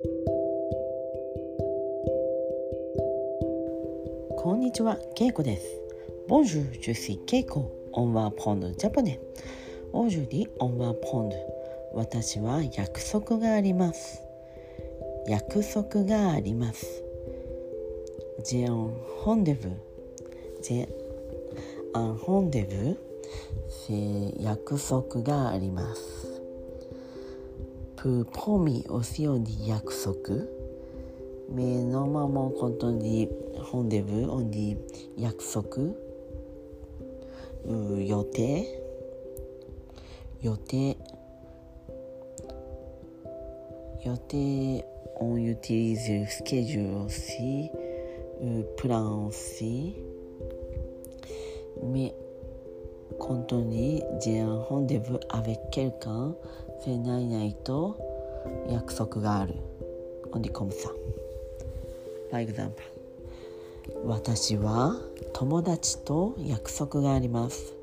こんにちは、ケイコです。Bonjour, je suis Keiko. On va prendre japonais. Aujourd'hui, on va prendre 私は約束があります。約束があります。J'ai un rendez-vous. J'ai un rendez-vous. C'est 約束があります。プーポミおすように約束。目のまもことに本でぶおに約束。う予定。予定。予定をユーティリズスケジュールをしプランをし。目当にアンホンデブアベッケルカンセナイナイと約束がある。オンディコムさん。For example 私は友達と約束があります。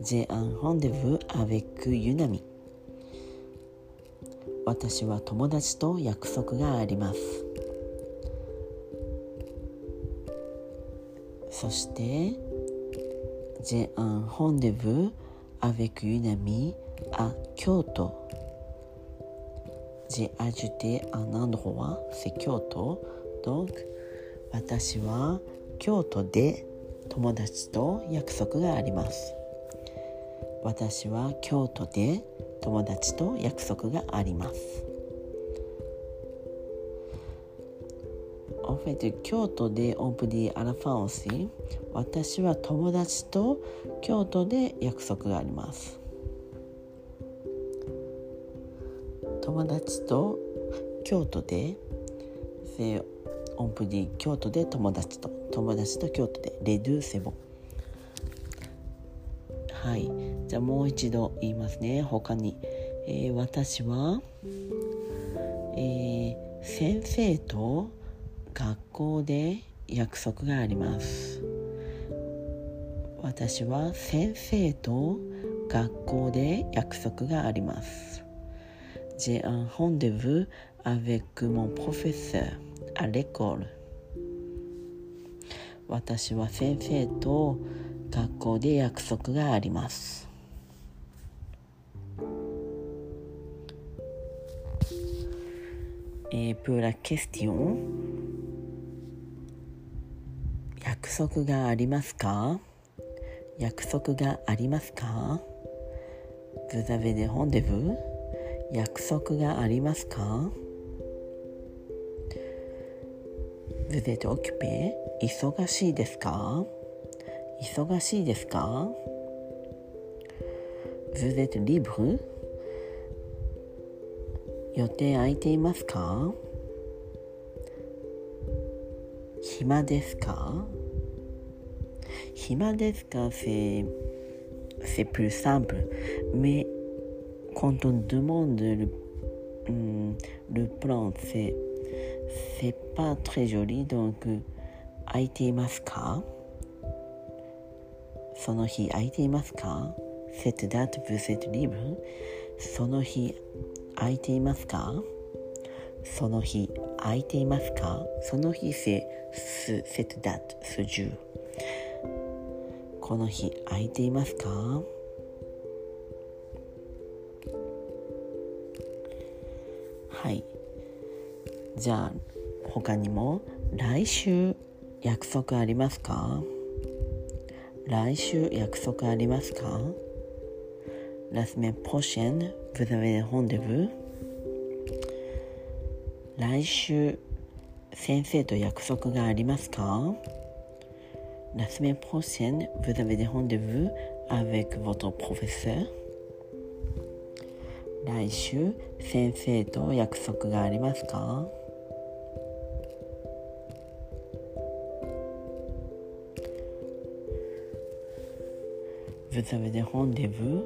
ジェアンホンデブアベックユナミ私は友達と約束があります。そして J'ai un rendez-vous avec une amie à Kyoto J'ai ajouté un endroit c'est Kyoto donc 私は京都で友達と約束があります私は京都で友達と約束があります。En fait, 京都で on peut dire à la fin aussi 私は友達と京都で約束があります。友達と京都で c'est on peut dire 京都で友達と友達と京都で les deux c'est bon はい。じゃあもう一度言いますね。他に、えー私は、えー先生と学校で約束があります。私は先生と学校で約束があります。J'ai un rendez-vous avec mon professeur à l'école。私は先生と学校で約束があります。えー、pour la question 約束がありますか約束がありますか Vous avez des rendez-vous 約束がありますか Vous êtes occupé 忙しいですか忙しいですか Vous êtes libre 予定空いていますか？暇ですか？暇ですか？せ、せ、プルサンプル。め、コントンドゥモンドゥル、んー、ルプランセ、せ、パー、トレジョリー、ドンク、空いていますかその日空いていますか？せ、だって、ぶせ、リブその日、空いていますか？その日空いていますか？その日 c'est ce- cette date ce jour この日空いていますか？はい。じゃあ他にも来週約束ありますか？来週約束ありますか？La semaine prochaine, vous avez un rendez-vous 来週先生と約束がありますか La semaine prochaine, vous avez des rendez-vous avec votre professeur 来週先生と約束がありますか Vous avez des rendez-vous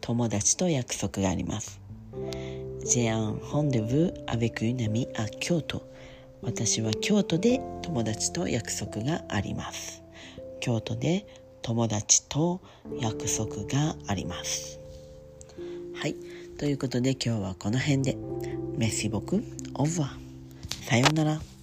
友達と約束があります。J'ai un rendez-vous avec une amie à 京都。私は京都で友達と約束があります。京都で友達と約束があります。はい。ということで今日はこの辺で。メッシボク。オーバーさようなら。